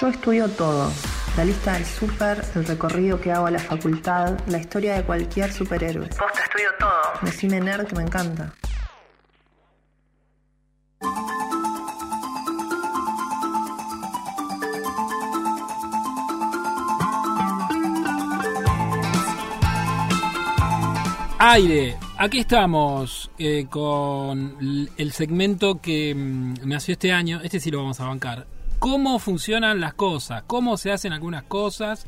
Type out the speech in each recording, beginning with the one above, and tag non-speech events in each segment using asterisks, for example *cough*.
Yo estudio todo. La lista del súper, el recorrido que hago a la facultad, la historia de cualquier superhéroe. Posta, estudio todo. Decime nerd que me encanta. Aire, aquí estamos eh, con el segmento que mm, nació este año, este sí lo vamos a bancar. ¿Cómo funcionan las cosas? ¿Cómo se hacen algunas cosas?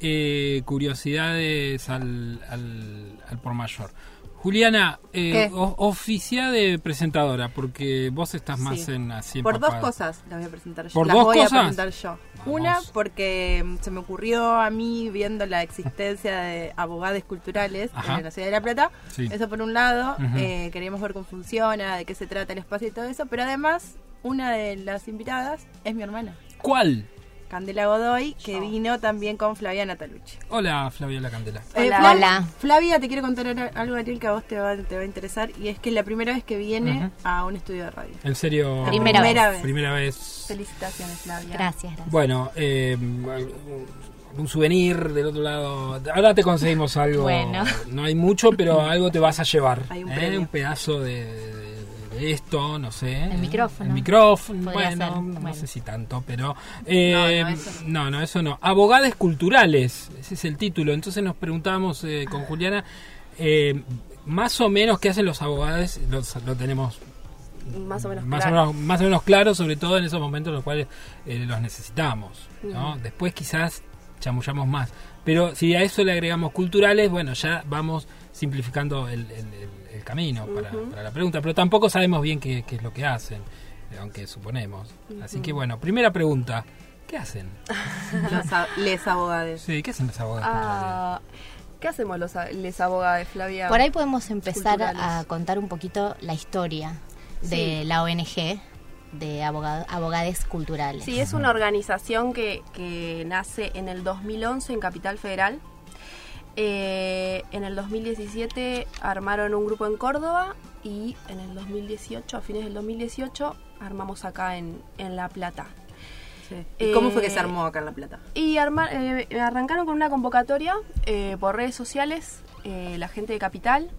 Eh, curiosidades al, al, al por mayor. Juliana, eh, oficia de presentadora, porque vos estás más Sí. en así Por dos cosas las voy a presentar yo. ¿Por las dos voy cosas? a presentar yo. Vamos. Una, porque mm, se me ocurrió a mí viendo la existencia de abogados culturales Ajá. en la ciudad de La Plata. Sí. Eso por un lado, eh, queríamos ver cómo funciona, de qué se trata el espacio y todo eso. Pero además, una de las invitadas es mi hermana, ¿Cuál? Candela Godoy, que vino también con Flaviana Talucci. Hola, Flavia La Candela. Eh, Hola. Flav- Hola. Flavia, te quiero contar algo, Ariel, que a vos te va, te va a interesar. Y es que es la primera vez que viene a un estudio de radio. En serio. Primera Primera vez. vez. Primera vez. Felicitaciones, Flavia. Gracias, gracias. Bueno, eh, un souvenir del otro lado. Ahora te conseguimos algo. Bueno. No hay mucho, pero algo te vas a llevar. Hay un ¿eh? Un pedazo de esto, no sé. El ¿eh? micrófono. El micrófono. Bueno, ser, no sé si tanto, pero. eh, No, no, eso no, no, eso no. Abogadas culturales. Ese es el título. Entonces nos preguntamos eh, con Juliana. eh, más o menos qué hacen los abogados, los- lo tenemos Más o menos más, claro. o menos, más o menos claro, sobre todo en esos momentos en los cuales eh, los necesitamos. ¿no? Después quizás chamullamos más. Pero si a eso le agregamos culturales, bueno, ya vamos simplificando el, el- el- el camino para, para la pregunta. Pero tampoco sabemos bien qué, qué es lo que hacen, eh, aunque suponemos. Así que bueno, primera pregunta. ¿Qué hacen? *laughs* Los a- les abogados. Sí, ¿qué hacen los abogados? Ah, ¿Qué hacemos los a- les abogados, Flavia? Por ahí podemos empezar Culturales. a contar un poquito la historia de Sí. la ONG de abogado- Abogades Culturales. Sí, es una organización que, que nace en el 2011 en Capital Federal. Eh, en el 2017 armaron un grupo en Córdoba y en el 2018, a fines del 2018, armamos acá en, en La Plata. Sí. ¿Y cómo fue que Eh, se armó acá en La Plata? Y arma- eh, arrancaron con una convocatoria eh, por redes sociales, eh, la gente de Capital.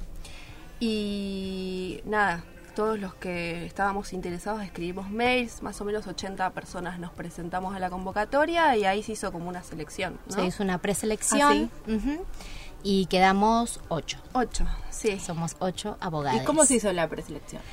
Y nada, todos los que estábamos interesados escribimos mails, más o menos 80 personas nos presentamos a la convocatoria y ahí se hizo como una selección. ¿no? Se hizo una preselección ujú, y quedamos ocho. Ocho, sí. Somos ocho abogados. ¿Y cómo se hizo la preselección?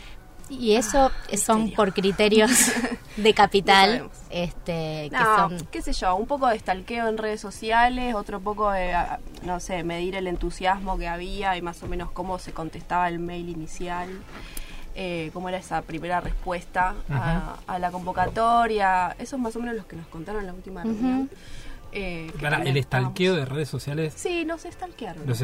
Y eso son misterio. por criterios *laughs* de capital, este, que No, son qué sé yo, un poco de stalkeo en redes sociales, otro poco de, ah, no sé, medir el entusiasmo que había y más o menos cómo se contestaba el mail inicial, eh, cómo era esa primera respuesta a, a la convocatoria. Eso es más o menos lo que nos contaron en la última reunión. eh, también el estábamos- estalqueo de redes sociales. Sí, nos stalkearon. Los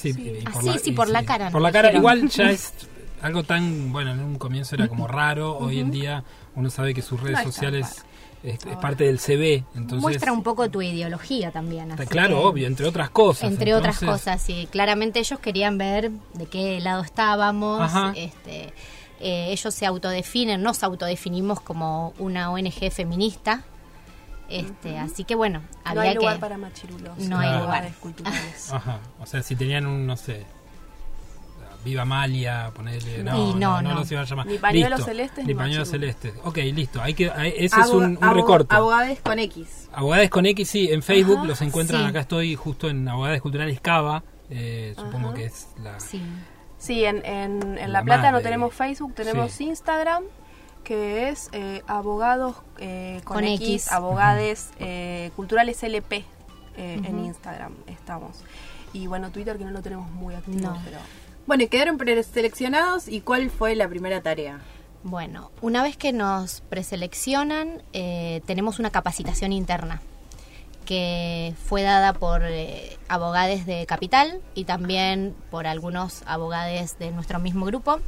sí. Sí. y Ah, sí, sí, por la cara, Por la cara, igual ya es algo tan, bueno, en un comienzo era como raro, hoy en día uno sabe que sus redes No sociales es, es parte del CV, entonces... muestra un poco tu ideología también. así Claro, que- obvio, entre otras cosas. Entre otras entonces- cosas, sí. Claramente ellos querían ver de qué lado estábamos. Ajá. Este, eh, ellos se autodefinen, nos autodefinimos como una ONG feminista. Este, Así que bueno, No había hay lugar que... para machirulos. No hay en lugar. lugares *laughs* culturales. Ajá, o sea, si tenían un, no sé, Viva Malia, ponerle... No, Y no, no, no. los iban a llamar. Ni pañuelos Listo, celestes, Ni pañuelos celestes. Ok, listo, hay que, hay- ese es un, un recorte. Abogados con X. Abogadas con X, sí, en Facebook Ajá, los encuentran, sí. acá estoy justo en Abogadas Culturales Cava, eh, supongo Ajá. que es la... Sí. Sí, en, en, en La La Plata no madre. tenemos Facebook, tenemos Sí. Instagram, que es eh, abogados eh, con, Con X, X. abogades eh, culturales LP eh, en Instagram estamos. Y bueno, Twitter que no lo tenemos muy activo, No. pero Bueno, y quedaron preseleccionados. ¿Y cuál fue la primera tarea? Bueno, una vez que nos preseleccionan, eh, tenemos una capacitación interna que fue dada por eh, abogados de Capital y también por algunos abogados de nuestro mismo grupo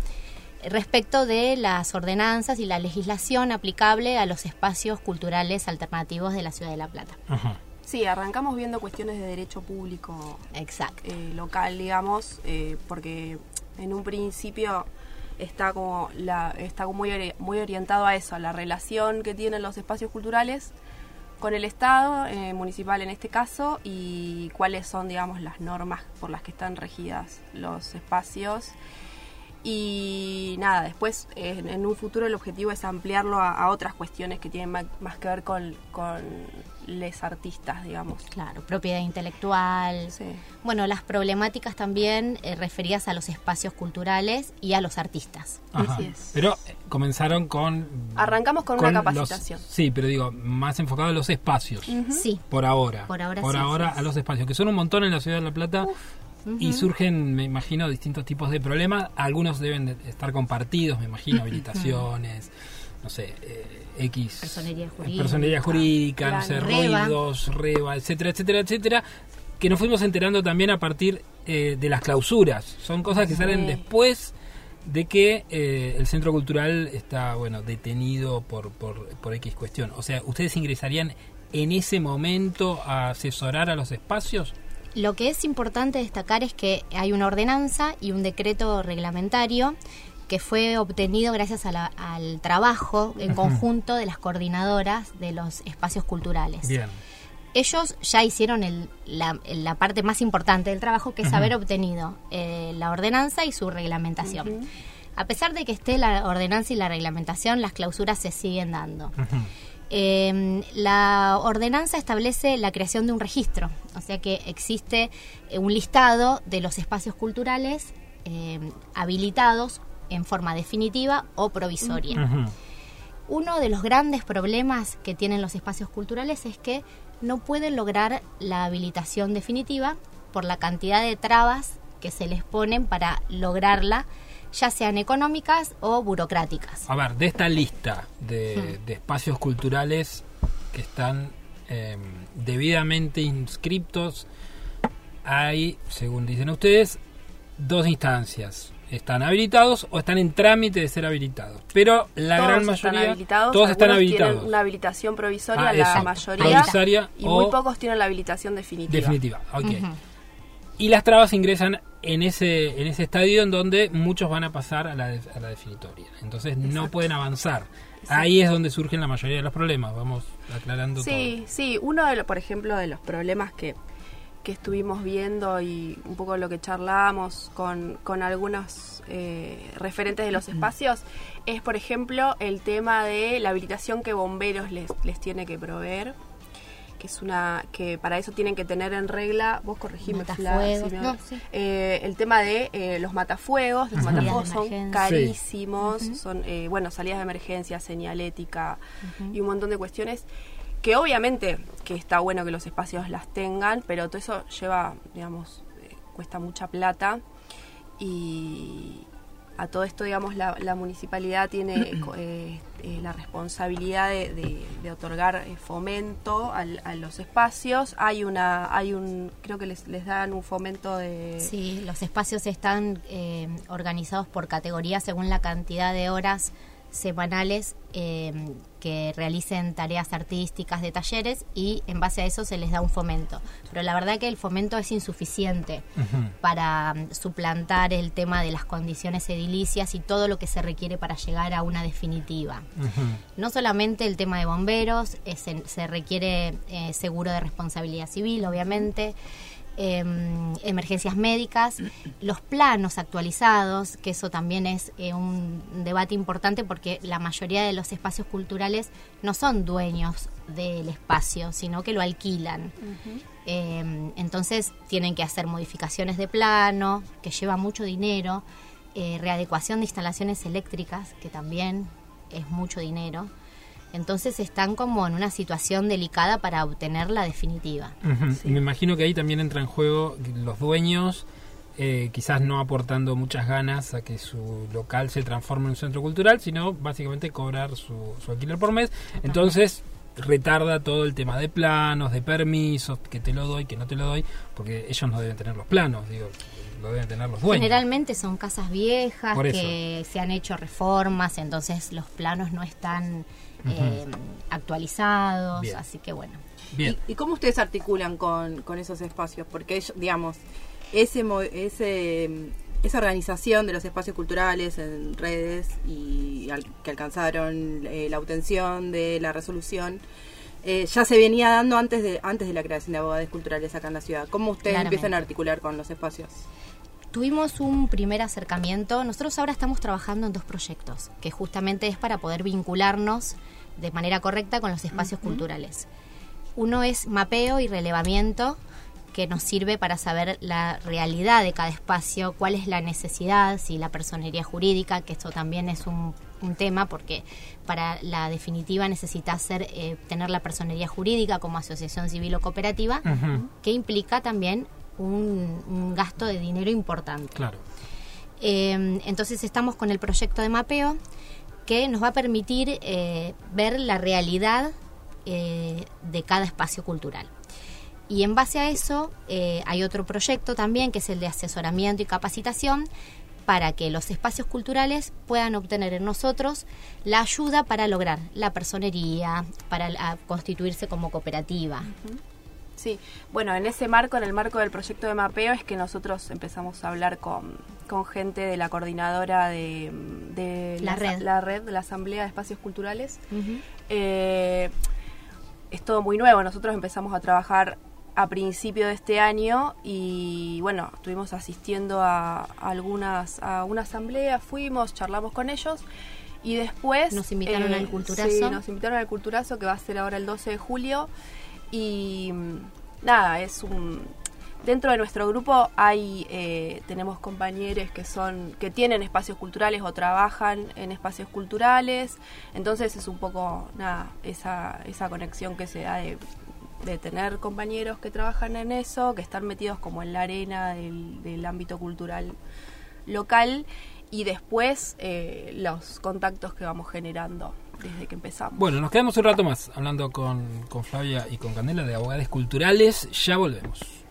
respecto de las ordenanzas y la legislación aplicable a los espacios culturales alternativos de la ciudad de La Plata. Ajá. Sí, arrancamos viendo cuestiones de derecho público Exacto. eh, local, digamos, eh, porque en un principio está como la está como muy, muy orientado a eso, a la relación que tienen los espacios culturales con el Estado eh, municipal en este caso y cuáles son, digamos, las normas por las que están regidas los espacios. Y nada, después en, un futuro el objetivo es ampliarlo a, otras cuestiones que tienen más, que ver con, con les artistas, digamos. Claro, propiedad intelectual. Bueno, las problemáticas también eh, referidas a los espacios culturales y a los artistas. Así es. Pero eh, comenzaron con... Arrancamos con, una capacitación. sí, pero digo, más enfocado a los espacios. Sí. Por ahora. Por ahora, por ahora a los espacios, que son un montón en la ciudad de La Plata. Y surgen, me imagino, distintos tipos de problemas. Algunos deben de estar compartidos, me imagino, habilitaciones, no sé, eh, X. Personería jurídica. Personería jurídica, no sé, ruidos, reba, etcétera, etcétera, etcétera. Que nos fuimos enterando también a partir eh, de las clausuras. Son cosas que salen después de que eh, el centro cultural está, bueno, detenido por, por, por X cuestión. O sea, ¿ustedes ingresarían en ese momento a asesorar a los espacios? Lo que es importante destacar es que hay una ordenanza y un decreto reglamentario que fue obtenido gracias al trabajo en conjunto de las coordinadoras de los espacios culturales. Bien. Ellos ya hicieron la, parte más importante del trabajo, que es haber obtenido eh, la ordenanza y su reglamentación. A pesar de que esté la ordenanza y la reglamentación, las clausuras se siguen dando. Em, la ordenanza establece la creación de un registro, o sea que existe eh, un listado de los espacios culturales em, habilitados en forma definitiva o provisoria. Uno de los grandes problemas que tienen los espacios culturales es que no pueden lograr la habilitación definitiva por la cantidad de trabas que se les ponen para lograrla ya sean económicas o burocráticas. A ver, de esta lista de, espacios culturales que están em, debidamente inscriptos, hay, según dicen ustedes, dos instancias. Están habilitados o están en trámite de ser habilitados. Pero la gran mayoría. todos están habilitados. Tienen una habilitación provisoria, ah, la mayoría. y muy pocos tienen la habilitación definitiva. Definitiva, ok. Y las trabas ingresan en ese, en ese estadio en donde muchos van a pasar a la, a la definitoria. Entonces no pueden avanzar. Ahí es donde surgen la mayoría de los problemas. Vamos aclarando sí, todo. Sí, uno de los, por ejemplo, de los problemas que, que estuvimos viendo y un poco lo que charlábamos con, con algunos eh, referentes de los espacios es, por ejemplo, el tema de la habilitación que bomberos les, les tiene que proveer que es una que para eso tienen que tener en regla, vos corregime, eh, el tema de eh, los matafuegos, los matafuegos son carísimos, son eh, bueno salidas de emergencia, señalética y un montón de cuestiones que obviamente que está bueno que los espacios las tengan, pero todo eso lleva, digamos, cuesta mucha plata y, a todo esto, digamos, la, municipalidad tiene *clears throat* eh, eh, la responsabilidad de, otorgar eh, fomento a los espacios. Hay una, hay un, creo que les, les dan un fomento de... Sí, los espacios están organizados por categoría según la cantidad de horas semanales em, que realicen tareas artísticas de talleres y en base a eso se les da un fomento. Pero la verdad que el fomento es insuficiente para mm, suplantar el tema de las condiciones edilicias y todo lo que se requiere para llegar a una definitiva. No solamente el tema de bomberos, se, requiere eh, seguro de responsabilidad civil, obviamente. Em, emergencias médicas, los planos actualizados, que eso también es eh, un debate importante porque la mayoría de los espacios culturales no son dueños del espacio, sino que lo alquilan. Em, entonces tienen que hacer modificaciones de plano, que lleva mucho dinero, eh, readecuación de instalaciones eléctricas, que también es mucho dinero. Entonces están como en una situación delicada para obtener la definitiva. Me imagino que ahí también entra en juego los dueños, eh, quizás no aportando muchas ganas a que su local se transforme en un centro cultural, sino básicamente cobrar su, alquiler por mes. Entonces retarda todo el tema de planos, de permisos, que te lo doy, que no te lo doy, porque ellos no deben tener los planos, digo, lo deben tener los dueños. Generalmente son casas viejas que se han hecho reformas, entonces los planos no están eh, actualizados, así que bueno. ¿Y, cómo ustedes articulan con, con esos espacios? Porque, digamos, ese, ese, esa organización de los espacios culturales en redes y que alcanzaron eh, la obtención de la resolución, eh, ya se venía dando antes de antes de la creación de abogados culturales acá en la ciudad. ¿Cómo ustedes Claramente. empiezan a articular con los espacios? Tuvimos un primer acercamiento. Nosotros ahora estamos trabajando en dos proyectos, que justamente es para poder vincularnos de manera correcta con los espacios culturales. Uno es mapeo y relevamiento, que nos sirve para saber la realidad de cada espacio, cuál es la necesidad, si la personería jurídica, que esto también es un, un tema, porque para la definitiva necesita ser, eh, tener la personería jurídica como asociación civil o cooperativa, que implica también un, un gasto de dinero importante. Claro. Eh, entonces estamos con el proyecto de mapeo que nos va a permitir eh, ver la realidad eh, de cada espacio cultural. Y en base a eso eh, hay otro proyecto también que es el de asesoramiento y capacitación para que los espacios culturales puedan obtener en nosotros la ayuda para lograr la personería, para la- constituirse como cooperativa. Sí, bueno, en ese marco, en el marco del proyecto de mapeo, es que nosotros empezamos a hablar con, con gente de la coordinadora de, de La red. la red de la Asamblea de Espacios Culturales. Eh, es todo muy nuevo, nosotros empezamos a trabajar a principio de este año y bueno, estuvimos asistiendo a, algunas a una asamblea, fuimos, charlamos con ellos y después Nos invitaron al Culturazo. Sí, nos invitaron al Culturazo que va a ser ahora el 12 de julio y mm, nada, es un dentro de nuestro grupo hay eh, tenemos compañeros que son que tienen espacios culturales o trabajan en espacios culturales entonces es un poco nada esa esa conexión que se da de, de tener compañeros que trabajan en eso que están metidos como en la arena del, del ámbito cultural local y después eh, los contactos que vamos generando desde que empezamos Bueno, nos quedamos un rato más hablando con, con Flavia y con Candela de abogados culturales. Ya volvemos.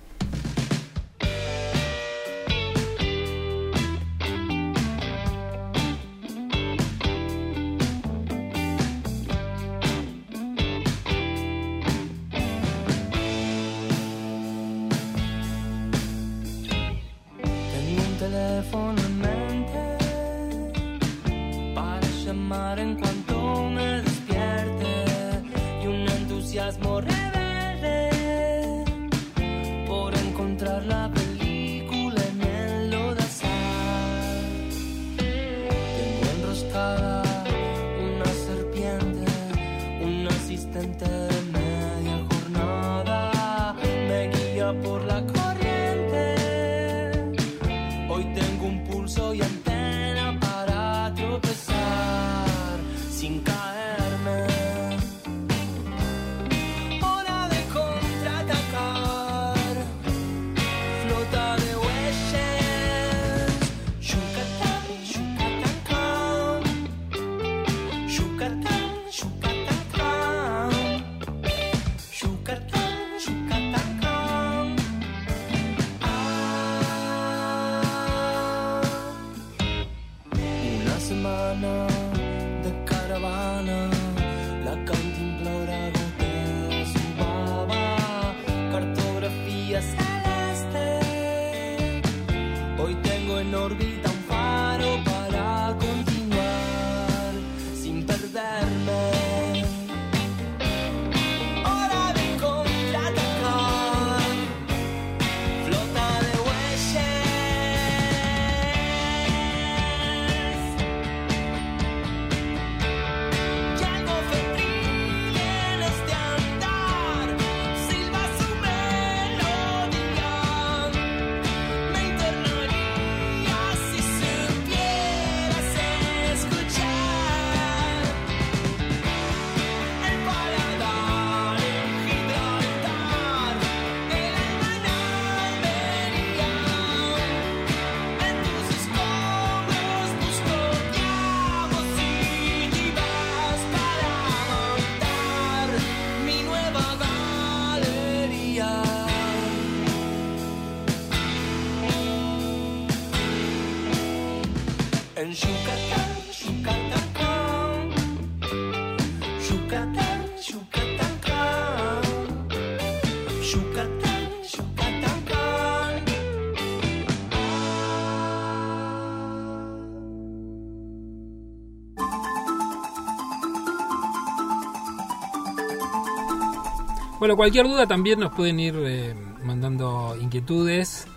Bueno, cualquier duda también nos pueden ir eh, mandando inquietudes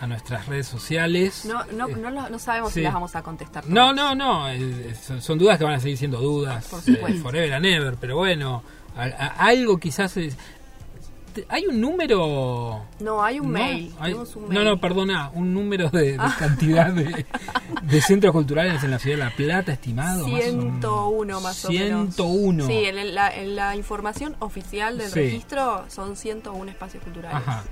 a nuestras redes sociales. No, no, Eh, no, lo- no sabemos sí. si las vamos a contestar. No, todas. no, no, eh, son, son dudas que van a seguir siendo dudas, Por eh, supuesto. forever and ever, pero bueno, a- a- algo quizás es... ¿Hay un número? No, hay un ¿No? mail. Hay- tenemos un no, mail. no, perdona, un número de, de cantidad de, *laughs* de centros culturales en la ciudad de La Plata estimado. más o- 101 más o menos. 101. Sí, en la, en la información oficial del Sí. registro son 101 espacios culturales. Ajá.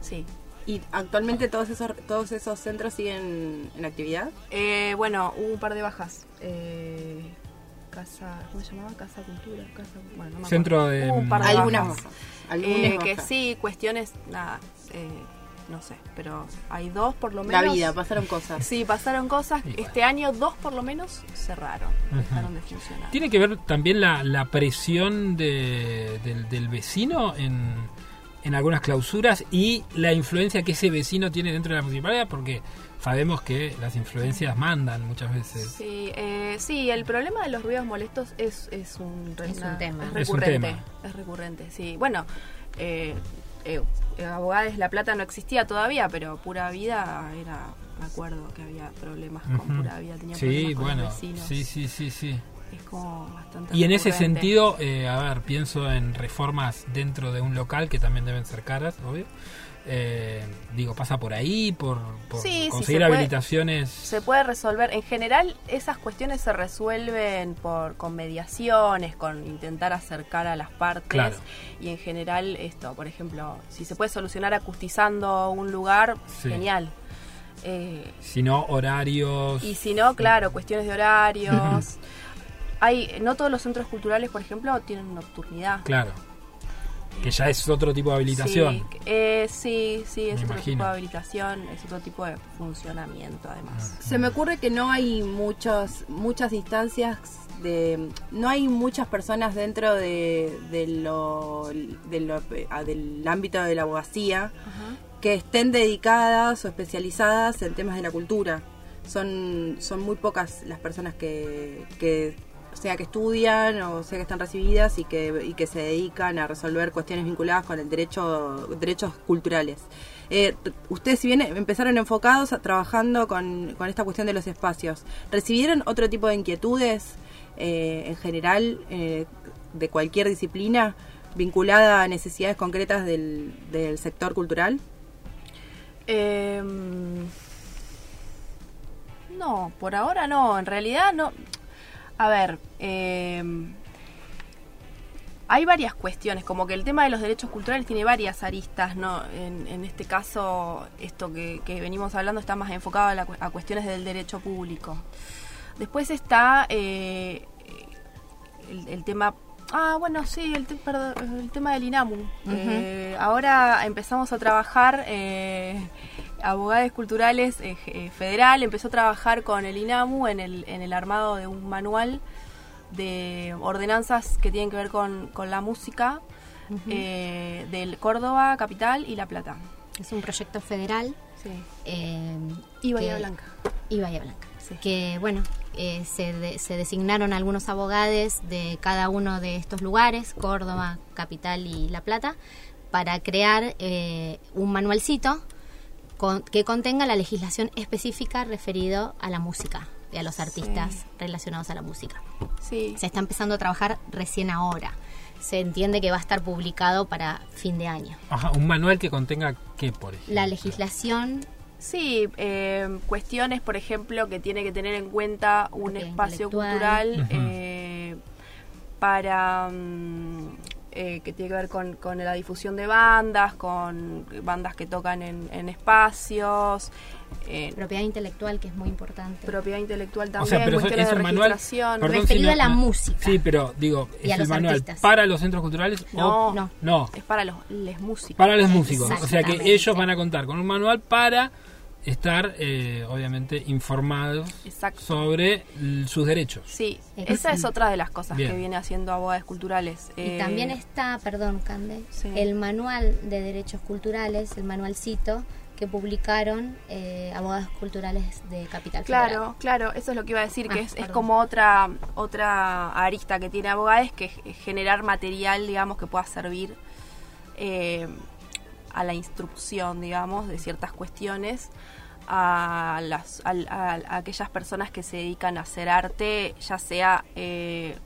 Sí. ¿Y actualmente todos esos, todos esos centros siguen en actividad? Eh, bueno, hubo un par de bajas. Eh, casa, ¿cómo se llamaba? Casa Cultura. Casa, bueno, no me Centro de- de Algunas Eh, que sí, cuestiones, nada, eh, no sé, pero hay dos por lo La menos. vida, pasaron cosas. Sí, pasaron cosas. Este año dos por lo menos cerraron, Ujú. dejaron de funcionar. ¿Tiene que ver también la, la presión de- del, del vecino en, en algunas clausuras y la influencia que ese vecino tiene dentro de la municipalidad? Porque sabemos que las influencias mandan muchas veces. Sí, eh, sí, el problema de los ruidos molestos es, es un, Es un tema. Es Es un recurrente. tema. Es recurrente, sí. Bueno, eh, eh, Abogados La Plata no existía todavía, pero Pura Vida era, me acuerdo que había problemas con. Pura Vida, tenía Sí, problemas con bueno, los vecinos. sí, sí, sí, sí. Es como bastante Y en ese sentido, eh, a ver, pienso en reformas dentro de un local que también deben ser caras, obvio. Eh, digo, pasa por ahí, por, por Sí, sí, conseguir puede- habilitaciones. Se puede resolver. En general, esas cuestiones se resuelven por con mediaciones, con intentar acercar a las partes. Claro. Y en general, esto, por ejemplo, si se puede solucionar acustizando un lugar, Sí. genial. Eh, Si no, horarios. y si no, claro, cuestiones de horarios. *laughs* Hay, no todos los centros culturales, por ejemplo, tienen nocturnidad. Claro. Que ya es otro tipo de habilitación. Sí, eh, sí, sí, es Me otro imagino. tipo de habilitación, es otro tipo de funcionamiento, además. Se me ocurre que no hay muchos, muchas instancias de... No hay muchas personas dentro de, de lo, de lo- ah, del ámbito de la abogacía que estén dedicadas o especializadas en temas de la cultura. Son, son muy pocas las personas que, que sea que estudian o sea que están recibidas y que, y que se dedican a resolver cuestiones vinculadas con el derecho derechos culturales. Eh, ustedes si bien empezaron enfocados trabajando con, con esta cuestión de los espacios, ¿recibieron otro tipo de inquietudes eh, en general eh, de cualquier disciplina vinculada a necesidades concretas del, del sector cultural? Em, no, por ahora no. En realidad no. A ver, em, hay varias cuestiones. Como que el tema de los derechos culturales tiene varias aristas, ¿no? En, en este caso, esto que, que venimos hablando está más enfocado a, la a cuestiones del derecho público. Después está eh, el, el tema. Ah, bueno, sí, el, te- perdón, el tema del INAMU. Eh, ahora empezamos a trabajar, eh, Abogados Culturales eh, eh, Federal empezó a trabajar con el INAMU en el, en el armado de un manual de ordenanzas que tienen que ver con, con la música eh, del Córdoba, Capital y La Plata. Es un proyecto federal. Sí. eh, Y Bahía que- Blanca. y Bahía Blanca. Sí. Que bueno, eh, se, de- se designaron algunos abogados de cada uno de estos lugares, Córdoba, Capital y La Plata, para crear eh, un manualcito con- que contenga la legislación específica referido a la música y a los artistas relacionados a la música. Sí. Se está empezando a trabajar recién ahora. Se entiende que va a estar publicado para fin de año. Ajá, un manual que contenga qué, por ejemplo. La legislación Sí, eh, cuestiones, por ejemplo, que tiene que tener en cuenta un espacio cultural eh, para mm, eh, que tiene que ver con, con la difusión de bandas, con bandas que tocan en, en espacios, eh, propiedad intelectual, que es muy importante. propiedad intelectual O también, sea, pero eso- cuestiones es de un manual. registración. perdón Referido me- a la música. Sí, pero digo, es el manual artistas. para los centros culturales No, o no. no, Es para los les músicos. para los músicos. O sea que ellos van a contar con un manual para estar, eh, obviamente, informados Exacto. sobre sus derechos. Sí, esa es otra de las cosas Bien. que viene haciendo Abogados Culturales. Y Eh, también está, perdón, Cande, sí. el manual de derechos culturales, el manualcito, que publicaron eh, abogados culturales de Capital Claro, Federal. claro, eso es lo que iba a decir, que Ah, es, es como otra otra arista que tiene Abogados, que es generar material, digamos, que pueda servir eh, a la instrucción, digamos, de ciertas cuestiones a, las, al- a- a aquellas personas que se dedican a hacer arte, ya sea, eh,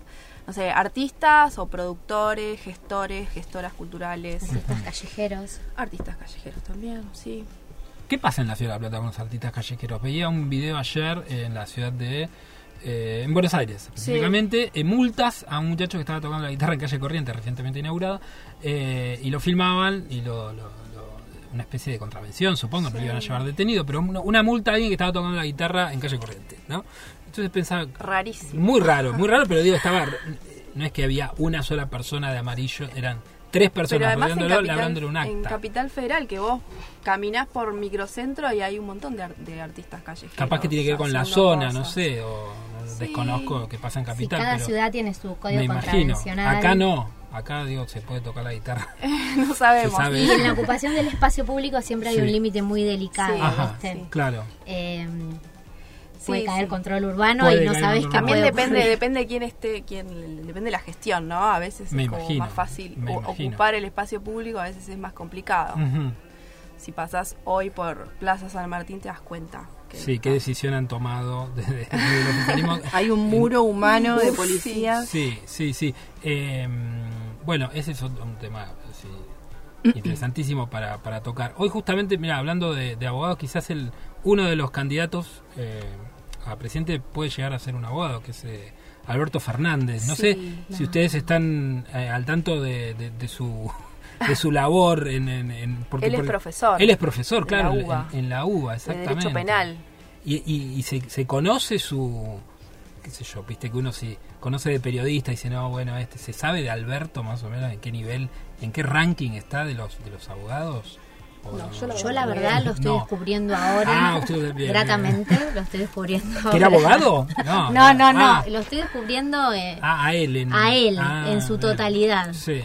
no sé, artistas o productores, gestores, gestoras culturales, Artistas callejeros. artistas callejeros también, sí. ¿Qué pasa en la ciudad de La Plata con los artistas callejeros? Veía un video ayer en la ciudad de... eh, en Buenos Aires, específicamente, eh, multas a un muchacho que estaba tocando la guitarra en calle Corriente, recientemente inaugurada, eh, y lo filmaban y lo, lo- lo- una especie de contravención, supongo, no lo iban a llevar detenido, pero una, una multa a alguien que estaba tocando la guitarra en calle Corriente, ¿no? Entonces pensaba, Rarísimo. muy raro, muy raro, pero digo, estaba. No es que había una sola persona de amarillo, eran tres Pero personas además en Capital, un en acta. Capital Federal, que vos caminás por microcentro y hay un montón de, ar- de artistas callejeros. Capaz que tiene que ver con la zona, no sé, o no Sí. desconozco lo que pasa en Sí, Capital. cada pero ciudad tiene su código me imagino. Acá no, acá digo, se puede tocar la guitarra. *laughs* no sabemos. Sabe. Y en la ocupación del espacio público siempre hay Sí. un límite muy delicado. Sí. Ajá, ¿viste? claro. Eh, Sí, puede caer sí. control urbano Puede y no caer sabes qué También puede depende, depende de quién esté, quién, depende de la gestión, ¿no? A veces Me es como más fácil ocupar el espacio público, a veces es más complicado. Si pasas hoy por Plaza San Martín te das cuenta. Que Sí, qué decisión han tomado *laughs* desde, desde. *laughs* Hay un muro humano de policías. Sí, sí, sí. Eh, bueno, ese es otro- un tema sí, *clears throat* interesantísimo para, para tocar. Hoy justamente, mira, hablando de, de abogados, quizás el uno de los candidatos eh, a presidente puede llegar a ser un abogado, que es eh, Alberto Fernández. No Sí, sé no. si ustedes están eh, al tanto de, de- de su de su labor en, en- en- porque Él es profesor él es profesor claro la en- UBA. en, la UBA de exactamente Derecho Penal. y, y- y se, se conoce su qué sé yo viste que uno si conoce de periodista y dice no bueno este se sabe de Alberto más o menos en qué nivel en qué ranking está de los de los abogados ¿O No, yo la Yo la verdad lo estoy No. descubriendo ahora. Ah, usted bien, bien. gratamente lo estoy descubriendo ahora. ¿Que era abogado? *laughs* No, No, no, no. Ah, Lo estoy descubriendo eh, ah, a él. En, a él, ah, en su totalidad. Sí.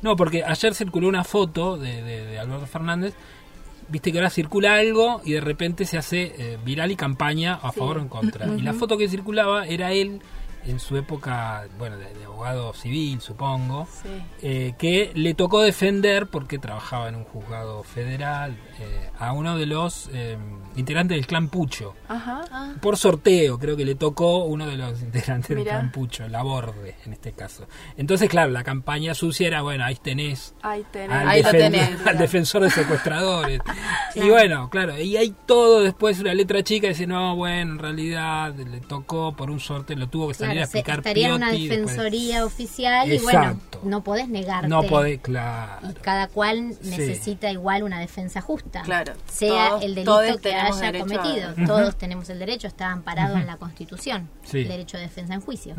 No, porque ayer circuló una foto de, de- de Alberto Fernández. Viste que ahora circula algo y de repente se hace eh, viral y campaña a favor o en contra. Y la foto que circulaba era él en su época, bueno, de, de abogado civil, supongo, Sí. eh, que le tocó defender, porque trabajaba en un juzgado federal, eh, a uno de los eh, integrantes del clan Pucho. Ajá. Por sorteo, creo que le tocó uno de los *laughs* integrantes del clan Pucho, la Borde en este caso. Entonces, claro, la campaña sucia era, bueno, ahí tenés Ahí tenés. al, Ahí lo defen- tenés. *laughs* al defensor de secuestradores. *laughs* Y bueno, claro, y hay todo después una letra chica dice, no, bueno, en realidad le tocó por un sorteo, lo tuvo que salir Claro, se- estaría en una después- defensoría oficial y bueno, no podés negarte. No podés, claro. Y cada cual Sí. necesita igual una defensa justa. Claro. Sea Todos- el delito que tenemos haya a- cometido. Todos tenemos el derecho, está amparado en la Constitución. Sí. El derecho de defensa en juicio.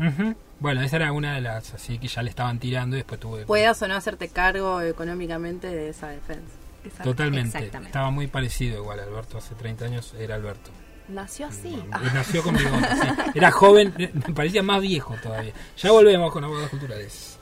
Bueno, esa era una de las así que ya le estaban tirando y después tuve... Puedas o no hacerte cargo económicamente de esa defensa. Totalmente. Exactamente. Estaba muy parecido igual Alberto. Hace 30 años era Alberto. Nació así. Él Nació con *laughs* bigote, sí. Era joven, me parecía más viejo todavía. Ya volvemos con abogados culturales.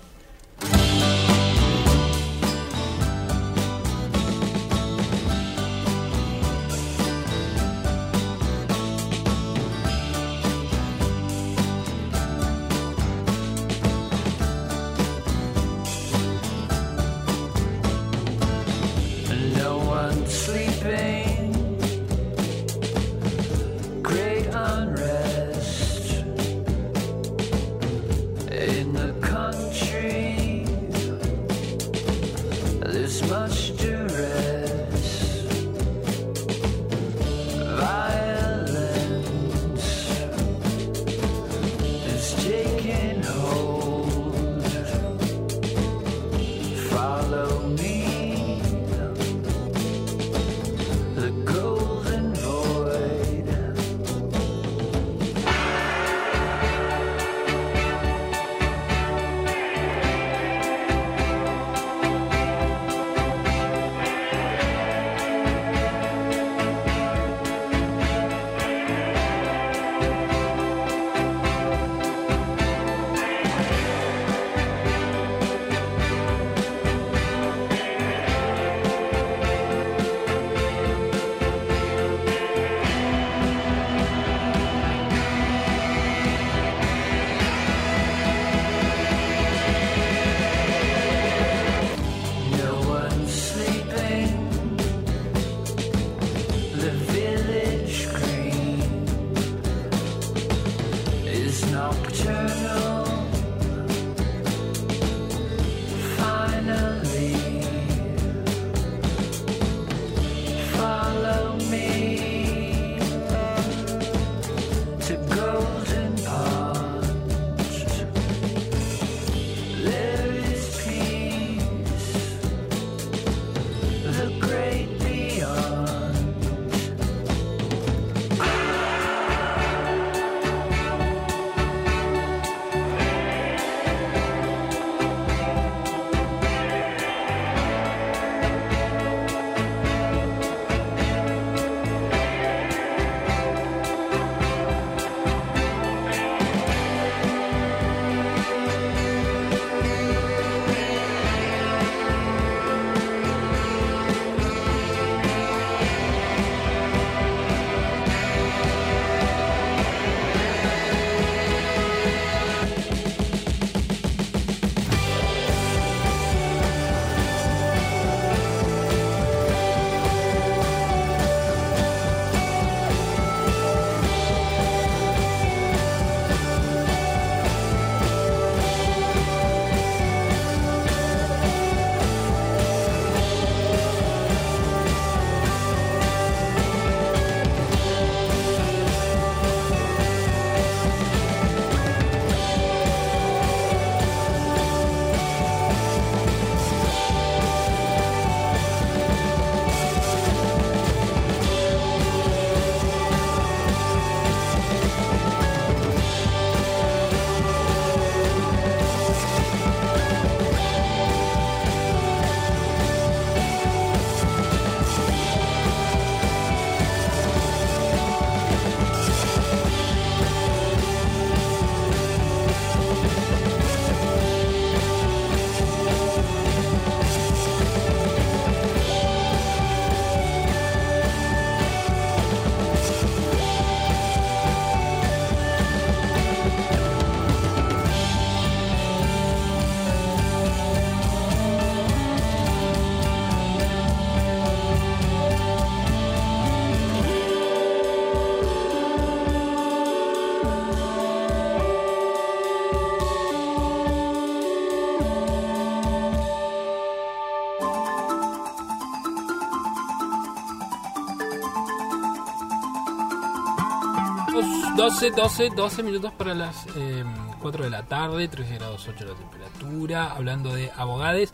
12, 12, 12 minutos para las eh, 4 de la tarde, 13 grados 8 la temperatura, hablando de abogados.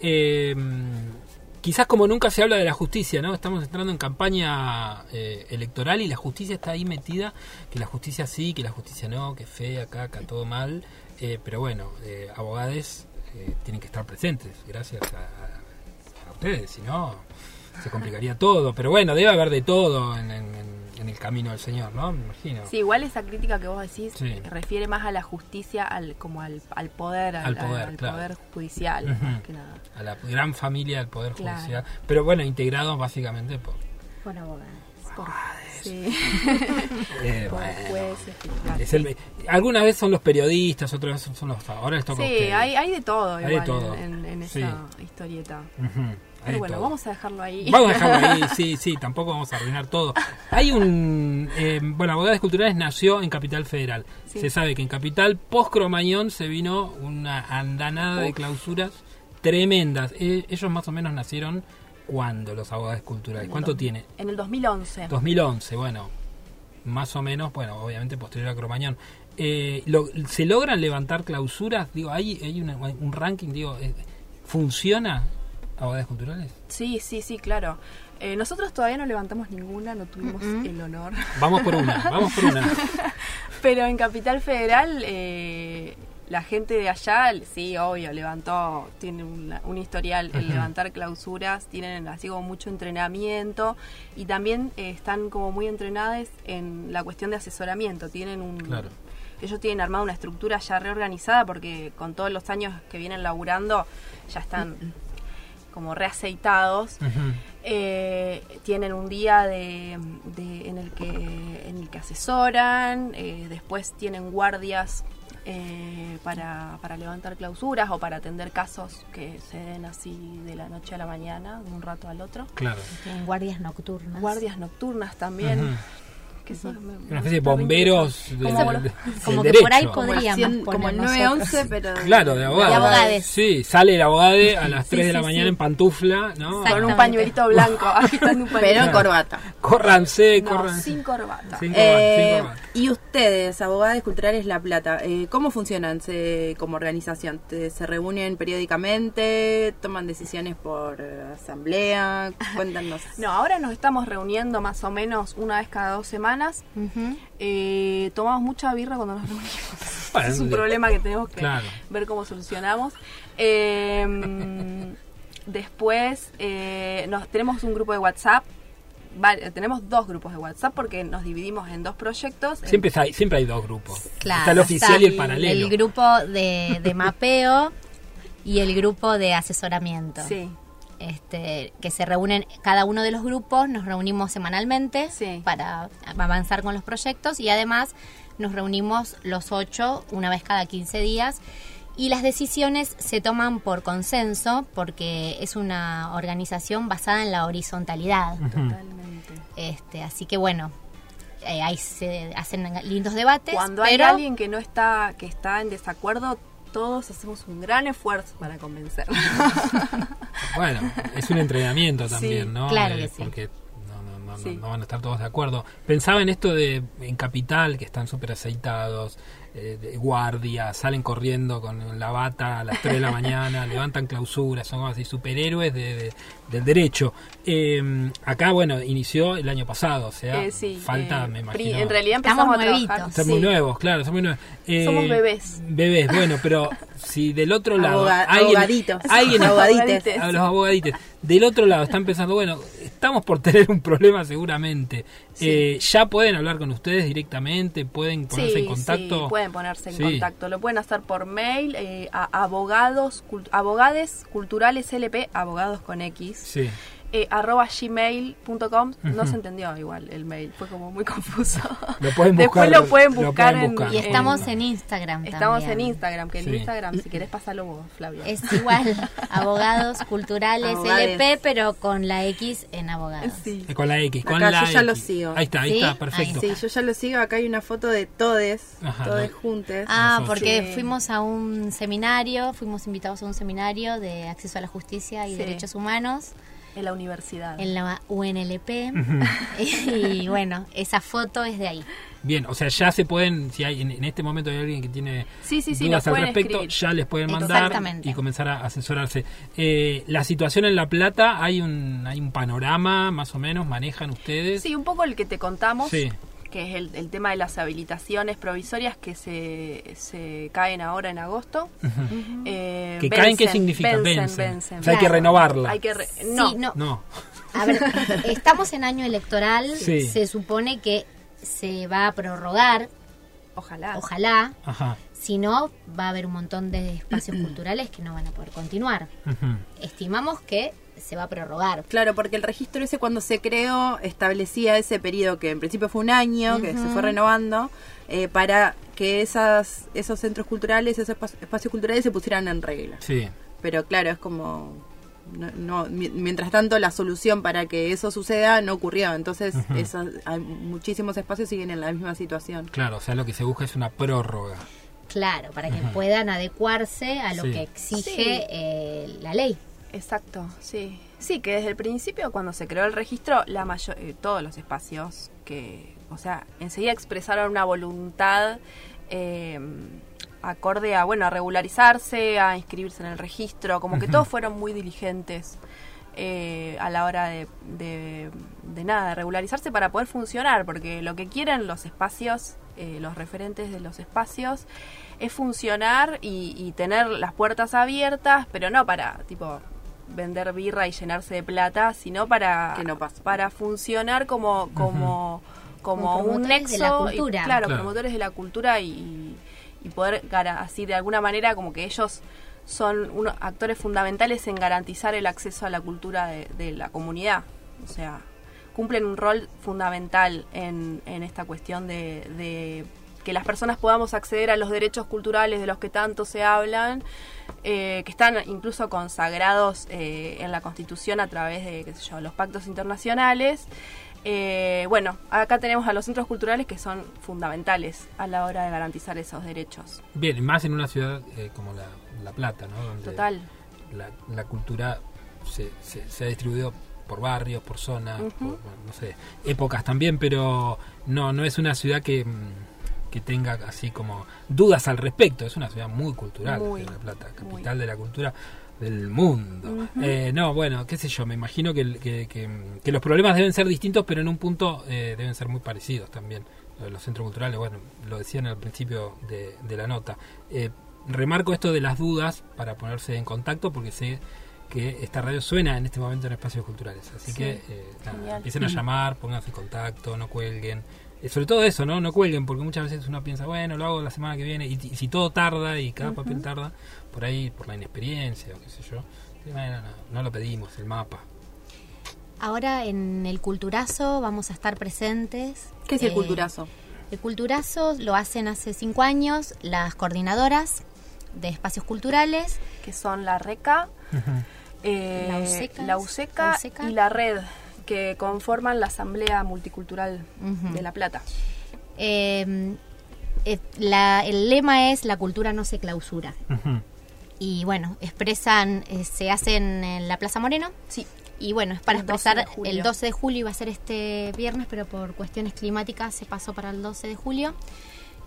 Eh, quizás como nunca se habla de la justicia, ¿no? Estamos entrando en campaña eh, electoral y la justicia está ahí metida, que la justicia sí, que la justicia no, que fea, caca, todo mal. Eh, pero bueno, eh, abogados tienen que estar presentes, gracias a ustedes, si no se complicaría todo. Pero bueno, debe haber de todo en, en- en- el camino del Señor, ¿no? Me imagino. Sí, igual esa crítica que vos decís Sí. refiere más a la justicia, al como al, al poder, al, Al poder, al claro. poder judicial, más que nada. A la gran familia del Poder Claro. Judicial. Pero bueno, integrados básicamente por... Por abogados. Por, sí, *laughs* *laughs* eh, por bueno, es el- algunas veces son los periodistas, otras veces son los... Ahora les toca Sí, hay, hay de todo Hay de igual todo. en, en Sí. esa historieta. Hay Pero bueno, todo. vamos a dejarlo ahí. Vamos a dejarlo ahí, *laughs* sí, sí, tampoco vamos a arruinar todo. Hay un. eh, bueno, Abogados Culturales nació en Capital Federal. Sí. Se sabe que en Capital, post-Cromañón, se vino una andanada de clausuras tremendas. Eh, ellos más o menos nacieron cuando los abogados culturales. ¿Cuánto tiene? En el 2011. 2011, bueno, más o menos, bueno, obviamente posterior a Cromañón. Eh, lo- ¿Se logran levantar clausuras? Digo, ¿hay, hay una- un ranking? Digo, eh, ¿funciona abogados culturales? Sí, sí, sí, claro. Eh, nosotros todavía no levantamos ninguna, no tuvimos el honor. Vamos por una, vamos por una. *laughs* Pero en Capital Federal, eh, la gente de allá, sí, obvio, levantó, tiene una- un historial en Ujú. levantar clausuras, tienen así como mucho entrenamiento y también eh, están como muy entrenadas en la cuestión de asesoramiento. Tienen un. Claro. Ellos tienen armada una estructura ya reorganizada porque con todos los años que vienen laburando ya están como reaceitados. Eh, tienen un día de, de- en el que en el que asesoran eh, después tienen guardias eh, para, para levantar clausuras o para atender casos que se den así de la noche a la mañana de un rato al otro Claro. Tienen guardias nocturnas. guardias nocturnas también. Que Una especie de bomberos Como- como que por ahí. Como Podríamos 100 como poner el nosotros. 911, pero de- Claro, de abogados. Sí, sale el abogado a las Sí, 3 de la sí, mañana sí. en pantufla, ¿no? con un pañuelito blanco *laughs* agitando un pero en corbata. Córranse, no, córranse. sin corbata Sin corbata, Eh, sin corbata. y ustedes, Abogados Culturales La Plata, eh, ¿cómo funcionan se- como organización? ¿Te- ¿Se reúnen periódicamente? ¿Toman decisiones por eh, asamblea? Cuéntanos. *laughs* no ahora nos estamos reuniendo más o menos una vez cada dos semanas Eh, tomamos mucha birra cuando nos reunimos. *laughs* Bueno, es un problema que tenemos que Claro. ver cómo solucionamos. Eh, *laughs* después eh, nos, tenemos un grupo de WhatsApp. Va- eh, tenemos dos grupos de WhatsApp porque nos dividimos en dos proyectos. Siempre hay, siempre hay dos grupos. Claro, está el oficial está y el paralelo. El grupo de, de mapeo y el grupo de asesoramiento. Sí, Este, que se reúnen cada uno de los grupos, nos reunimos semanalmente Sí. para avanzar con los proyectos y además nos reunimos los ocho una vez cada 15 días y las decisiones se toman por consenso porque es una organización basada en la horizontalidad. totalmente. Este, así que bueno, eh, ahí se hacen lindos debates. Cuando hay alguien que no está, que está en desacuerdo, todos hacemos un gran esfuerzo para convencer. *laughs* Bueno, es un entrenamiento también, Sí, ¿no? claro Eh, que sí. Porque no, no, no, no- Sí. no van a estar todos de acuerdo. Pensaba en esto de en Capital, que están súper aceitados, eh, de guardia, salen corriendo con la bata a las 3 de la mañana, *laughs* levantan clausuras, son así superhéroes de, de- del derecho. Eh, acá, bueno, inició el año pasado, o sea, Eh, sí, falta, eh, me imagino. En realidad Estamos empezamos a trabajar. nuevitos. Son sí. muy nuevos, claro, son muy nuevos. Eh, Somos bebés. Bebés, bueno, pero si del otro lado. Aboga- alguien, abogaditos. alguien Abogadites. a los abogadites. Del otro lado están pensando, bueno, estamos por *laughs* tener un problema seguramente. Eh, ya pueden hablar con ustedes directamente, pueden ponerse en contacto. Sí, pueden ponerse en contacto. Lo pueden hacer por mail eh, a abogados, cult- abogades culturales LP, abogados con X, Sí. Eh, arroba gmail.com. No se entendió igual el mail, fue como muy *laughs* confuso. Lo pueden Después buscar, lo pueden buscar, en- y estamos en- en Instagram Estamos también. en Instagram, que en Sí. Instagram, si *laughs* querés pasarlo vos, Flavia. Es igual, *laughs* abogados culturales Abogades. LP, pero con la X en abogados. Sí. Eh, Con la X, con Acá la yo ya X. lo sigo. Ahí está, ahí ¿Sí? está, perfecto. Sí, yo ya lo sigo. Acá hay una foto de todes, Ajá, todes no. juntes. Ah, Nosotros. porque Sí. fuimos a un seminario, fuimos invitados a un seminario de acceso a la justicia y Sí. derechos humanos En la universidad. en la UNLP. *laughs* Y bueno, esa foto es de ahí. Bien, o sea, ya se pueden, si hay en, en este momento hay alguien que tiene Sí, sí, sí, dudas al respecto, escribir. ya les pueden mandar y comenzar a asesorarse. Eh, la situación en La Plata, hay un, hay un panorama, más o menos, manejan ustedes. Sí, un poco el que te contamos, Sí. Que es el, el tema de las habilitaciones provisorias que se, se caen ahora en agosto. Eh, ¿Que caen qué significa? Vencen, Vencen. vencen. O sea, hay que renovarla. Hay que re- Sí, no, no. No. A ver, *laughs* estamos en año electoral, Sí. se supone que se va a prorrogar, ojalá. ojalá, Ajá. Si no va a haber un montón de espacios *clears throat* culturales que no van a poder continuar. Estimamos que se va a prorrogar. Claro, porque el registro ese cuando se creó establecía ese periodo que en principio fue un año, que se fue renovando, eh, para que esas, esos centros culturales, esos espa- espacios culturales se pusieran en regla. Sí. Pero claro, es como... No, no, mi- mientras tanto, la solución para que eso suceda no ocurrió. Entonces, esos- hay muchísimos espacios siguen en la misma situación. Claro, o sea, lo que se busca es una prórroga. Claro, para que puedan adecuarse a lo Sí. que exige Sí. eh, la ley. Exacto, sí. Sí, que desde el principio, cuando se creó el registro, la mayor, eh, todos los espacios que, o sea, enseguida expresaron una voluntad eh, acorde a, bueno, a regularizarse, a inscribirse en el registro, como que todos fueron muy diligentes eh, a la hora de, de, de nada, de regularizarse para poder funcionar, porque lo que quieren los espacios, eh, los referentes de los espacios, es funcionar y, y tener las puertas abiertas, pero no para, tipo, vender birra y llenarse de plata, sino para, Que no pase. para funcionar como, como, como, Como un promotores nexo. de la y- cultura. claro, Claro. promotores de la cultura y, y poder así de alguna manera como que ellos son unos actores fundamentales en garantizar el acceso a la cultura de, de la comunidad. O sea, cumplen un rol fundamental en, en esta cuestión de, de que las personas podamos acceder a los derechos culturales de los que tanto se hablan, eh, que están incluso consagrados eh, en la Constitución a través de qué sé yo, los pactos internacionales. Eh, bueno, acá tenemos a los centros culturales que son fundamentales a la hora de garantizar esos derechos. Bien, más en una ciudad eh, como la, La Plata, ¿no? Donde Total. La, la cultura se, se, se ha distribuido por barrios, por zonas, por, no sé, épocas también, pero no, no es una ciudad que, mm, que tenga así como dudas al respecto. Es una ciudad muy cultural, Muy, La Plata, capital muy. de la cultura del mundo. Eh, no, bueno, qué sé yo, me imagino que, que, que, que los problemas deben ser distintos, pero en un punto eh, deben ser muy parecidos también. Los centros culturales, bueno, lo decían al principio de, de la nota. Eh, remarco esto de las dudas para ponerse en contacto, porque sé que esta radio suena en este momento en espacios culturales. Así Sí, que eh, nada, empiecen a llamar, pónganse en contacto, no cuelguen. Eh, sobre todo eso, ¿no? No cuelguen, porque muchas veces uno piensa, bueno, lo hago la semana que viene, y, y si todo tarda y cada papel tarda, por ahí, por la inexperiencia o qué sé yo, bueno, no, no lo pedimos, el mapa. Ahora en el Culturazo vamos a estar presentes. ¿Qué es el Eh, culturazo? El Culturazo lo hacen hace cinco años las coordinadoras de espacios culturales. que son la RECA, eh, La USECA, la USECA la USECA. y la RED, que conforman la Asamblea Multicultural de La Plata. Eh, eh, la- el lema es la cultura no se clausura. Y bueno, expresan, eh, se hacen en la Plaza Moreno. Sí, Y bueno, es para El 12 expresar de julio. el 12 de julio iba a ser este viernes, pero por cuestiones climáticas se pasó para el 12 de julio.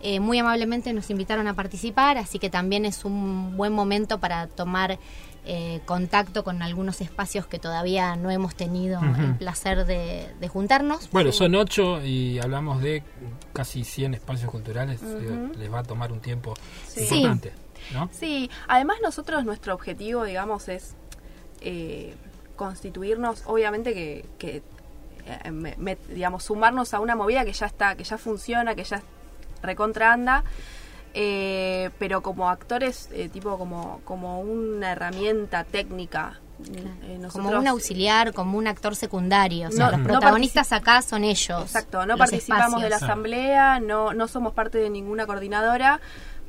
Eh, muy amablemente nos invitaron a participar, así que también es un buen momento para tomar eh, contacto con algunos espacios que todavía no hemos tenido el placer de, de juntarnos. Bueno, son ocho y hablamos de casi 100 espacios culturales. digo, Les va a tomar un tiempo Sí. importante, ¿no? Sí, además nosotros nuestro objetivo, digamos, es eh, constituirnos, obviamente que, que, eh, me- me- digamos, sumarnos a una movida que ya está, que ya funciona, que ya recontra anda, eh, pero como actores, eh, tipo como, como una herramienta técnica. eh, como un auxiliar, como un actor secundario. O sea, No- los no protagonistas acá son ellos. Exacto, no participamos de la asamblea, no, no somos parte de ninguna coordinadora,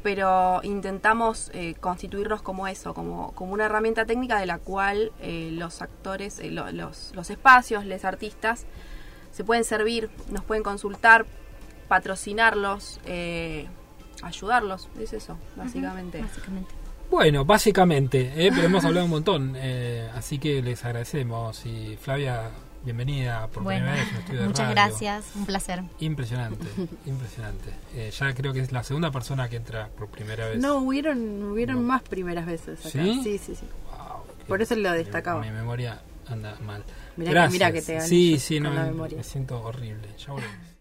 pero intentamos eh, constituirnos como eso, como, como una herramienta técnica de la cual eh, los actores, eh, lo- los, los espacios, los artistas, se pueden servir, nos pueden consultar, patrocinarlos, ayudarlos, es eso, básicamente. Básicamente. Bueno, básicamente, ¿eh? pero hemos hablado un montón, eh, así que les agradecemos. Y Flavia, bienvenida por Bueno, primera vez en un estudio de muchas radio. gracias, un placer. Impresionante, *laughs* impresionante. Eh, ya creo que es la segunda persona que entra por primera vez. No, hubieron, hubieron No. más primeras veces acá. ¿Sí? Sí, sí, sí. Wow, qué- Por eso lo destacaba. Mi, memoria anda mal. Mirá que- Gracias. mirá que te Sí, sí, con no, la memoria. me siento horrible. Ya volvemos.